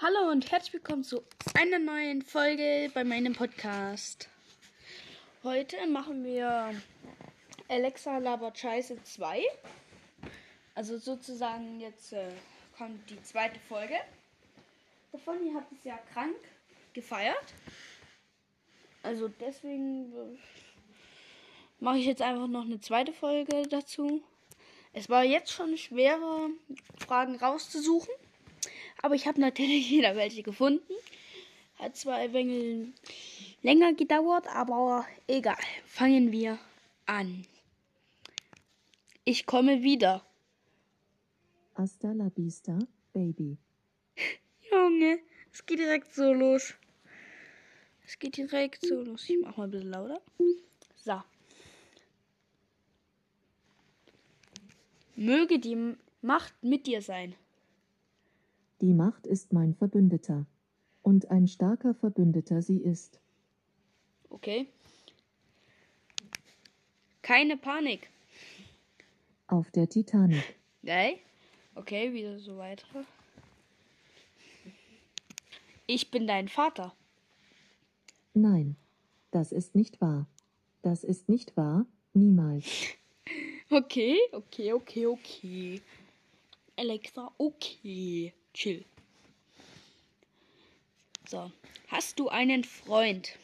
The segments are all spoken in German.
Hallo und herzlich willkommen zu einer neuen Folge bei meinem Podcast. Heute machen wir Alexa labert Scheiße 2. Also sozusagen jetzt äh, kommt die zweite Folge. Davon ihr habt es ja krank gefeiert. Also deswegen äh, mache ich jetzt einfach noch eine zweite Folge dazu. Es war jetzt schon schwerer, Fragen rauszusuchen. Aber ich habe natürlich wieder welche gefunden. Hat zwar ein wenig länger gedauert, aber egal. Fangen wir an. Ich komme wieder. Hasta la vista, Baby. Junge, es geht direkt so los. Es geht direkt so los. Ich mach mal ein bisschen lauter. So. Möge die Macht mit dir sein. Die Macht ist mein Verbündeter. Und ein starker Verbündeter sie ist. Okay. Keine Panik. Auf der Titanic. Geil. Okay, wieder so weiter. Ich bin dein Vater. Nein, das ist nicht wahr. Das ist nicht wahr, niemals. Okay, okay, okay, okay. Alexa, okay. Chill. So. Hast du einen Freund?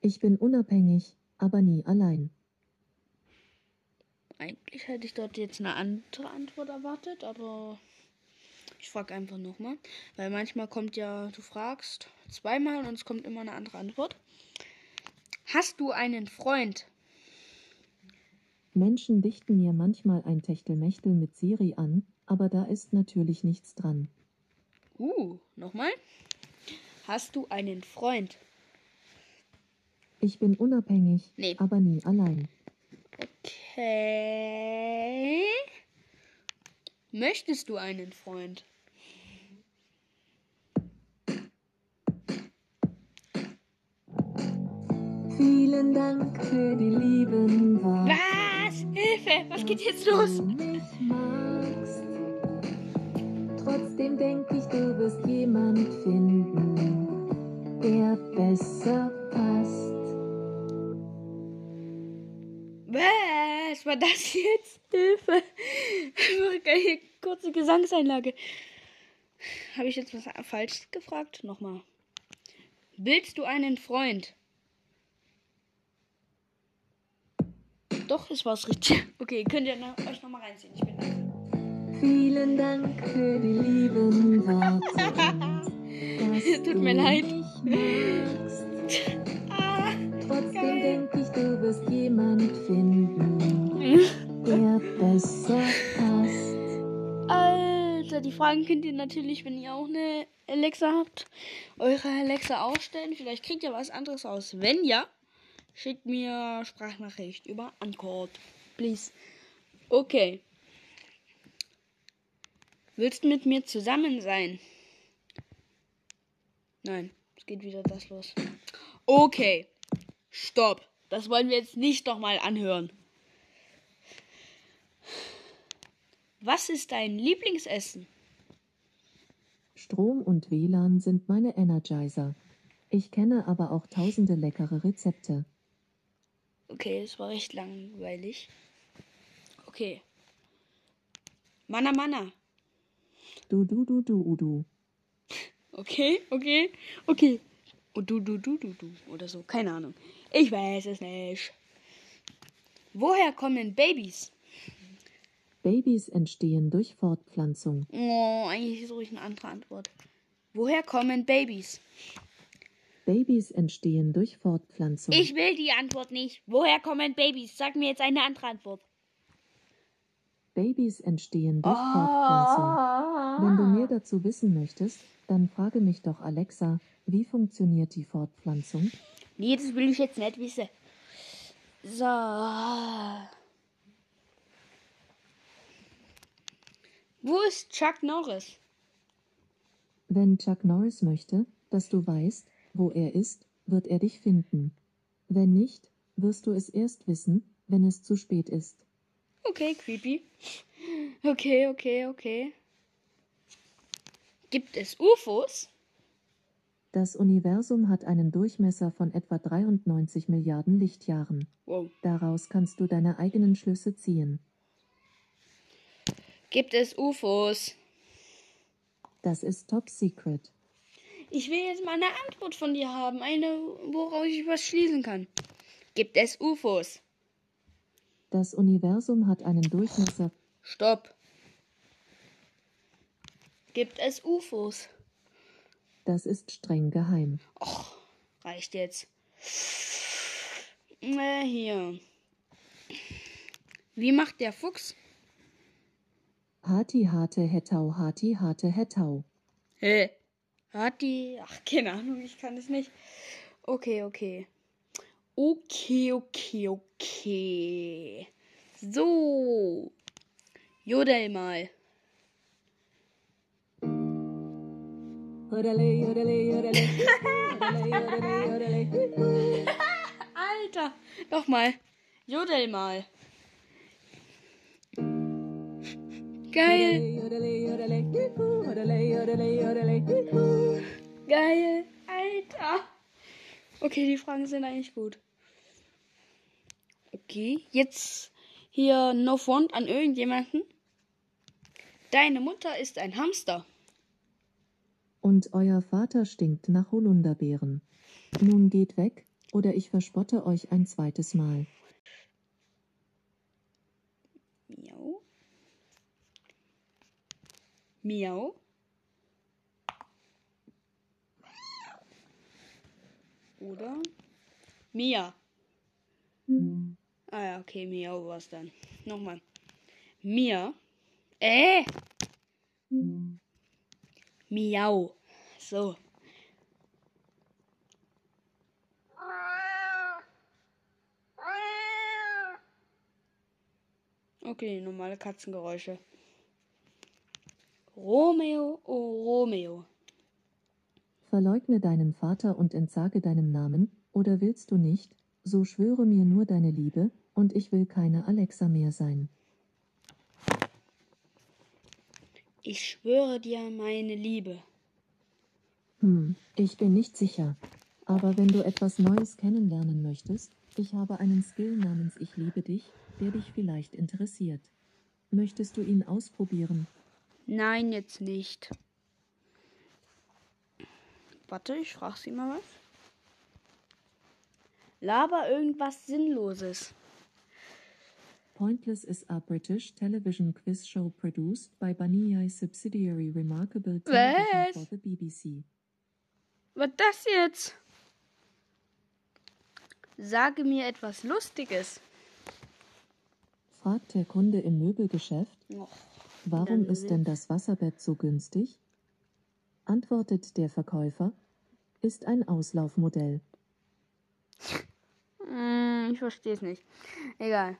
Ich bin unabhängig, aber nie allein. Eigentlich hätte ich dort jetzt eine andere Antwort erwartet, aber ich frage einfach nochmal. Weil manchmal kommt ja, du fragst zweimal und es kommt immer eine andere Antwort. Hast du einen Freund? Menschen dichten mir manchmal ein Techtelmechtel mit Siri an, aber da ist natürlich nichts dran. Uh, nochmal. Hast du einen Freund? Ich bin unabhängig, Nee. aber nie allein. Okay. Möchtest du einen Freund? Vielen Dank für die lieben Worte. Was? Hilfe! Was geht jetzt los? du mich magst. Trotzdem denke ich, du wirst jemand finden, der besser passt. Was war das jetzt? Hilfe! Eine kurze Gesangseinlage. Habe ich jetzt was falsch gefragt? Nochmal. Willst du einen Freund? Doch, es war's richtig. Okay, könnt ihr euch nochmal reinziehen. Ich bin da. Vielen Dank für die lieben Worte. Tut mir leid. Ah, Trotzdem denke ich, du wirst jemand finden, der besser passt. Alter, die Fragen könnt ihr natürlich, wenn ihr auch eine Alexa habt, eure Alexa ausstellen. Vielleicht kriegt ihr was anderes aus. Wenn ja, schickt mir Sprachnachricht über Anchor. Please. Okay. Willst du mit mir zusammen sein? Nein, es geht wieder das los. Okay. Stopp. Das wollen wir jetzt nicht nochmal anhören. Was ist dein Lieblingsessen? Strom und WLAN sind meine Energizer. Ich kenne aber auch tausende leckere Rezepte. Okay, es war recht langweilig. Okay. Mana Mana. Du, du, du, du, Udu. Okay, okay, okay. Und du, du, du, du, du. Oder so. Keine Ahnung. Ich weiß es nicht. Woher kommen Babys? Babys entstehen durch Fortpflanzung. Oh, eigentlich suche ich eine andere Antwort. Woher kommen Babys? Babys entstehen durch Fortpflanzung. Ich will die Antwort nicht. Woher kommen Babys? Sag mir jetzt eine andere Antwort. Babys entstehen durch Fortpflanzung. Wenn du mehr dazu wissen möchtest, dann frage mich doch Alexa, wie funktioniert die Fortpflanzung? Nee, das will ich jetzt nicht wissen. So. Wo ist Chuck Norris? Wenn Chuck Norris möchte, dass du weißt, wo er ist, wird er dich finden. Wenn nicht, wirst du es erst wissen, wenn es zu spät ist. Okay, creepy. Okay, okay, okay. Gibt es UFOs? Das Universum hat einen Durchmesser von etwa 93 Milliarden Lichtjahren. Wow. Daraus kannst du deine eigenen Schlüsse ziehen. Gibt es UFOs? Das ist Top Secret. Ich will jetzt mal eine Antwort von dir haben, eine, woraus ich was schließen kann. Gibt es UFOs? Das Universum hat einen Durchmesser. Stopp. Gibt es UFOs? Das ist streng geheim. Och, reicht jetzt. Äh, hier. Wie macht der Fuchs? Hati harte hettau, hati harte hettau. Hä? Hat die. Ach, keine Ahnung, ich kann es nicht. Okay, okay. Okay, okay, okay. So. Jodel mal. Alter, nochmal. Jodel mal. Geil. Geil. Alter. Okay, die Fragen sind eigentlich gut. Okay, jetzt hier No Front an irgendjemanden. Deine Mutter ist ein Hamster. Und euer Vater stinkt nach Holunderbeeren. Nun geht weg, oder ich verspotte euch ein zweites Mal. Miau. Miau. Oder Mia. Ah ja, okay, Miau war's dann. Nochmal. Mia. Äh. Miau. So. Okay, normale Katzengeräusche. Romeo, oh Romeo. Verleugne deinen Vater und entsage deinem Namen, oder willst du nicht, so schwöre mir nur deine Liebe, und ich will keine Alexa mehr sein. Ich schwöre dir meine Liebe. Hm, ich bin nicht sicher. Aber wenn du etwas Neues kennenlernen möchtest, ich habe einen Skill namens Ich liebe dich, der dich vielleicht interessiert. Möchtest du ihn ausprobieren? Nein, jetzt nicht. Warte, ich frage sie mal was. Laber irgendwas Sinnloses. Pointless is a British television quiz show produced by Baniyai subsidiary Remarkable Was? Television for the BBC. Was das jetzt? Sage mir etwas Lustiges. Fragt der Kunde im Möbelgeschäft, Och, warum ist denn das Wasserbett so günstig? Antwortet der Verkäufer, ist ein Auslaufmodell. hm, ich verstehe es nicht. Egal.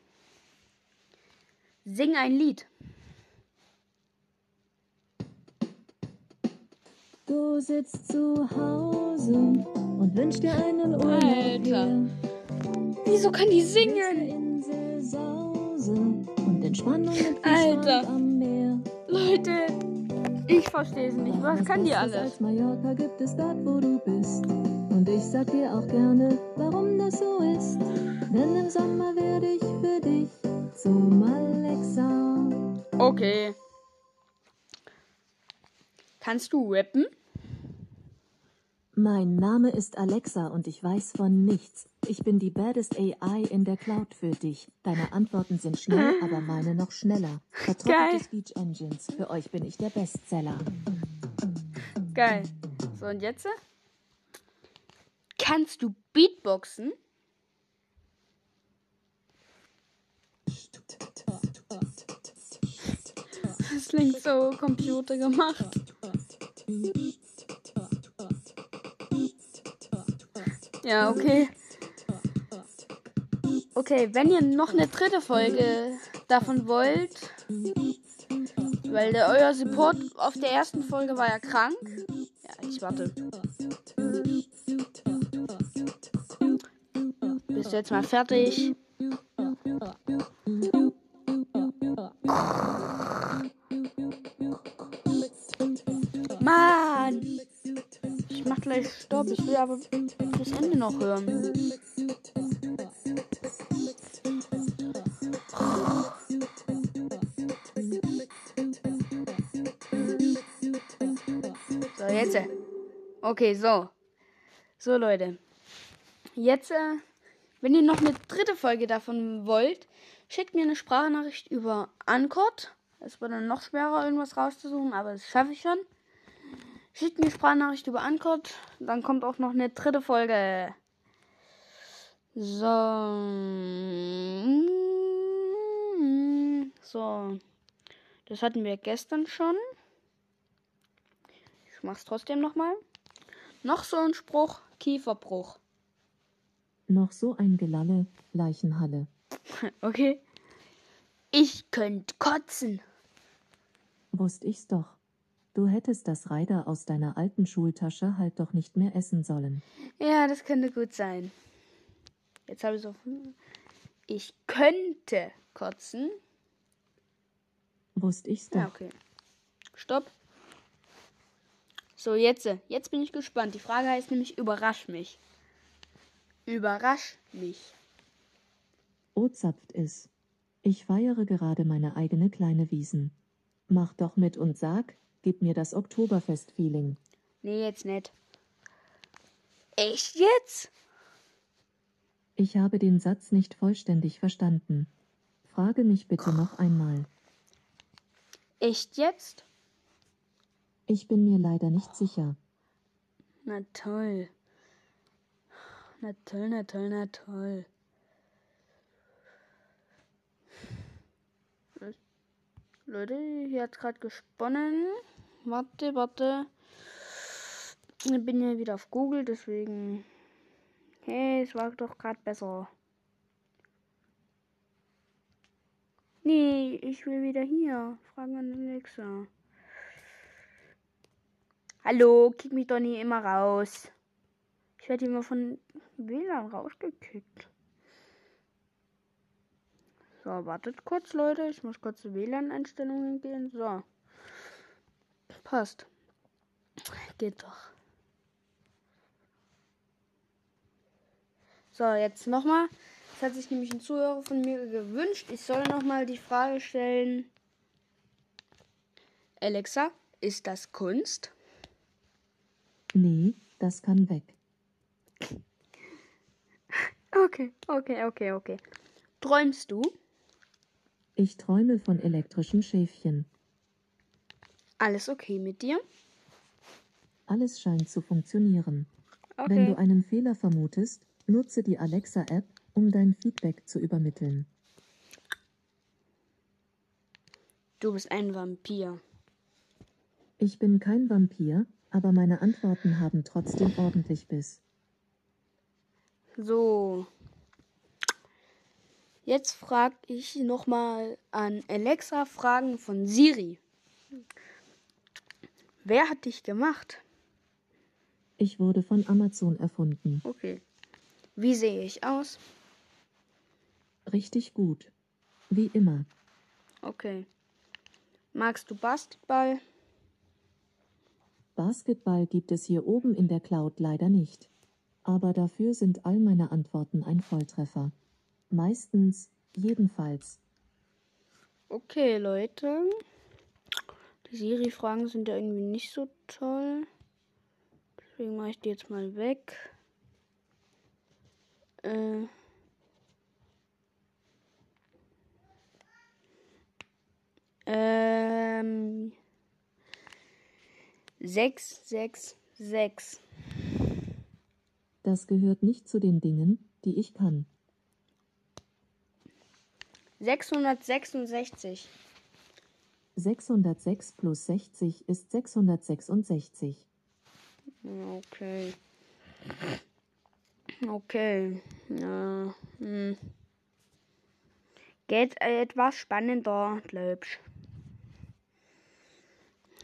Sing ein Lied. Du sitzt zu Hause und wünschst dir einen Urlaub Alter. hier. Wieso kann die singen? Alter. Strand am Meer. Leute, ich verstehe es nicht. Was kann die alles? als Mallorca gibt es dort, wo du bist. Und ich sag dir auch gerne, warum das so ist. Denn im Sommer werde ich für dich zum Alexa. Okay. Kannst du rappen? Mein Name ist Alexa und ich weiß von nichts. Ich bin die baddest AI in der Cloud für dich. Deine Antworten sind schnell, aber meine noch schneller. Geil. Vertrockelte Speech Engines. Für euch bin ich der Bestseller. Geil. So, und jetzt? Kannst du Beatboxen? Klingt so computergemacht. Ja, okay. Okay, wenn ihr noch eine dritte Folge davon wollt, weil der euer Support auf der ersten Folge war ja krank. Ja, ich warte. Bist du jetzt mal fertig? Mach gleich Stopp. Ich will aber das Ende noch hören. So, jetzt. Okay, so. So, Leute. Jetzt, äh, wenn ihr noch eine dritte Folge davon wollt, schickt mir eine Sprachnachricht über Ankord. Es wird dann noch schwerer, irgendwas rauszusuchen, aber das schaffe ich schon. Schickt mir Sprachnachricht über Ankord. Dann kommt auch noch eine dritte Folge. So. So. Das hatten wir gestern schon. Ich mach's trotzdem nochmal. Noch so ein Spruch. Kieferbruch. Noch so ein Gelalle, Leichenhalle. Okay. Ich könnt kotzen. Wusst ich's doch. Du hättest das Reider aus deiner alten Schultasche halt doch nicht mehr essen sollen. Ja, das könnte gut sein. Jetzt habe ich so. Ich könnte kotzen. Wusst ich's doch. Ja, okay. Stopp. So, jetzt. Jetzt bin ich gespannt. Die Frage heißt nämlich: Überrasch mich. Überrasch mich. O zapft es. Ich feiere gerade meine eigene kleine Wiesen. Mach doch mit und sag, gib mir das Oktoberfest-Feeling. Nee, jetzt nicht. Echt jetzt? Ich habe den Satz nicht vollständig verstanden. Frage mich bitte noch einmal. Echt jetzt? Ich bin mir leider nicht sicher. Na toll. Na toll, na toll, na toll. Leute, hier hat gerade gesponnen. Warte, warte. Ich bin ja wieder auf Google, deswegen. Hey, es war doch gerade besser. Nee, ich will wieder hier. Fragen an Alexa. Hallo, kick mich doch nie immer raus. Ich werde immer von WLAN rausgekickt. So, wartet kurz, Leute. Ich muss kurz zu WLAN-Einstellungen gehen. So. Passt. Geht doch. So, jetzt nochmal. Das hat sich nämlich ein Zuhörer von mir gewünscht. Ich soll nochmal die Frage stellen. Alexa, ist das Kunst? Nee, das kann weg. Okay, okay, okay, okay. Träumst du? Ich träume von elektrischen Schäfchen. Alles okay mit dir? Alles scheint zu funktionieren. Okay. Wenn du einen Fehler vermutest, nutze die Alexa-App, um dein Feedback zu übermitteln. Du bist ein Vampir. Ich bin kein Vampir, aber meine Antworten haben trotzdem ordentlich Biss. So. Jetzt frage ich nochmal an Alexa Fragen von Siri. Wer hat dich gemacht? Ich wurde von Amazon erfunden. Okay. Wie sehe ich aus? Richtig gut. Wie immer. Okay. Magst du Basketball? Basketball gibt es hier oben in der Cloud leider nicht. Aber dafür sind all meine Antworten ein Volltreffer. Meistens, jedenfalls. Okay, Leute. Siri-Fragen sind ja irgendwie nicht so toll. Deswegen mache ich die jetzt mal weg. Äh. Ähm. 6, 6, 6. Das gehört nicht zu den Dingen, die ich kann. 666. 606 plus 60 ist 666. Okay. Okay. Ja. Hm. Geht etwas spannender, glaubst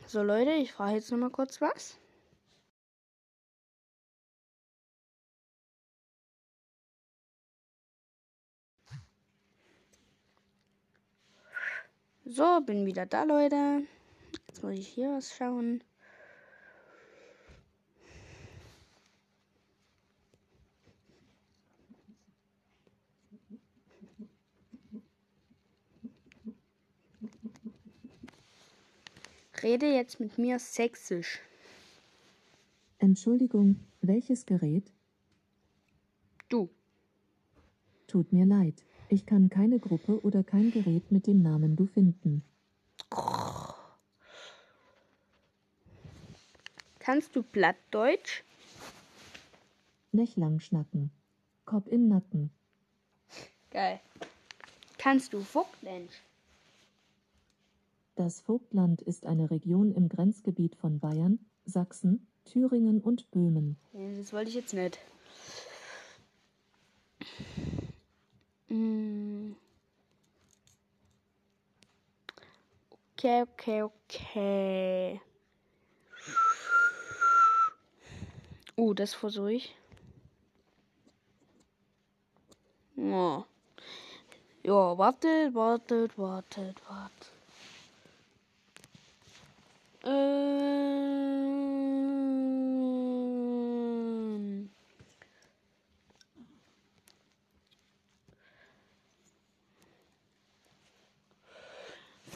So Leute, ich frage jetzt noch mal kurz was. So, bin wieder da, Leute. Jetzt muss ich hier was schauen. Rede jetzt mit mir sächsisch. Entschuldigung, welches Gerät? Du. Tut mir leid. Ich kann keine Gruppe oder kein Gerät mit dem Namen du finden. Kannst du Plattdeutsch? Nicht lang schnacken. Kopf in Nacken. Geil. Kannst du Vogtländisch? Das Vogtland ist eine Region im Grenzgebiet von Bayern, Sachsen, Thüringen und Böhmen. Das wollte ich jetzt nicht. Okay, okay, okay. Oh, das versuche ich. Ja. Ja, wartet, wartet, wartet, wartet. Ähm.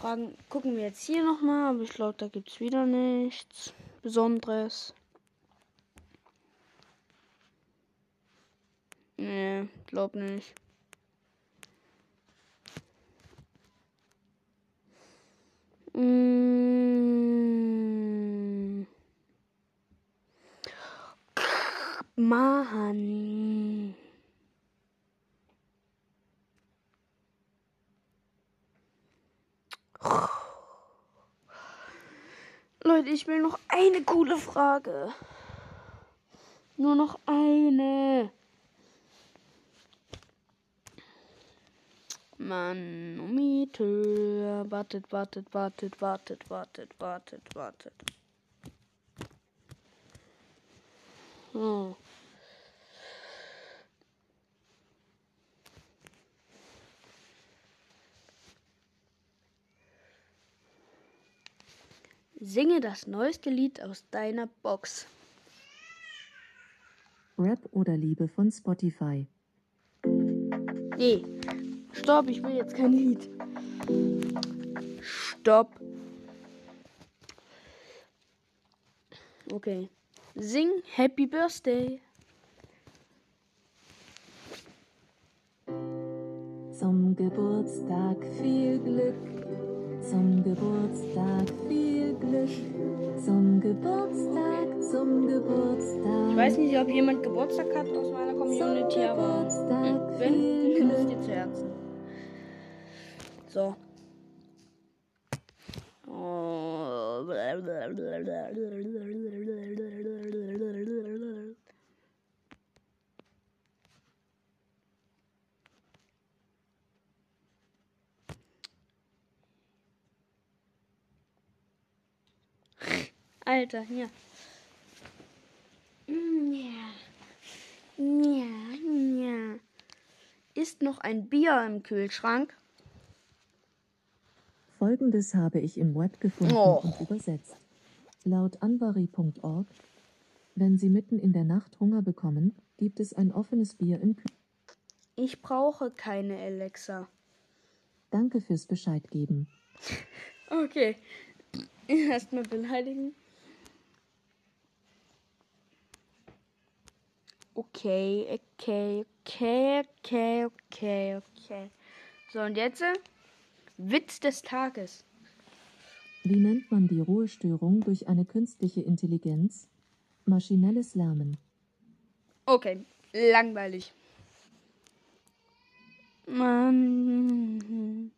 Fragen gucken wir jetzt hier nochmal, aber ich glaube, da gibt es wieder nichts Besonderes. Nee, glaub nicht. Mm. Mann. Leute, ich will noch eine coole Frage. Nur noch eine. Manometer. Wartet, wartet, wartet, wartet, wartet, wartet, wartet. Oh. Singe das neueste Lied aus deiner Box. Rap oder Liebe von Spotify. Nee. Stopp, ich will jetzt kein Lied. Stopp. Okay. Sing Happy Birthday. Zum Geburtstag viel Glück. Zum Geburtstag viel Glück. Zum Geburtstag, zum Geburtstag. Ich weiß nicht, ob jemand Geburtstag hat aus meiner Community, aber hm, wenn, nimm es dir zu Herzen. So. Oh. Alter, hier. Ja. Ja, ja. Ist noch ein Bier im Kühlschrank? Folgendes habe ich im Web gefunden Och. und übersetzt. Laut anvari.org, wenn Sie mitten in der Nacht Hunger bekommen, gibt es ein offenes Bier im Kühlschrank. Ich brauche keine Alexa. Danke fürs Bescheid geben. Okay. Erstmal beleidigen. Okay, okay, okay, okay, okay, okay. So, und jetzt äh, Witz des Tages. Wie nennt man die Ruhestörung durch eine künstliche Intelligenz? Maschinelles Lernen. Okay, langweilig. Mann.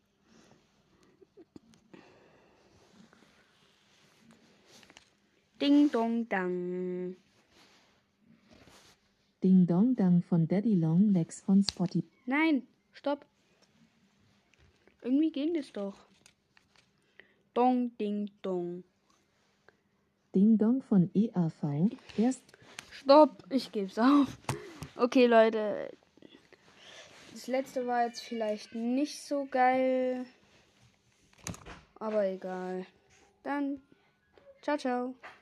Ding dong dang. Ding Dong Dang von Daddy Long Legs von Spotty. Nein, stopp. Irgendwie ging das doch. Dong, ding, dong. Ding Dong von EAV. Erst Stopp, ich geb's auf. Okay, Leute. Das letzte war jetzt vielleicht nicht so geil. Aber egal. Dann, ciao, ciao.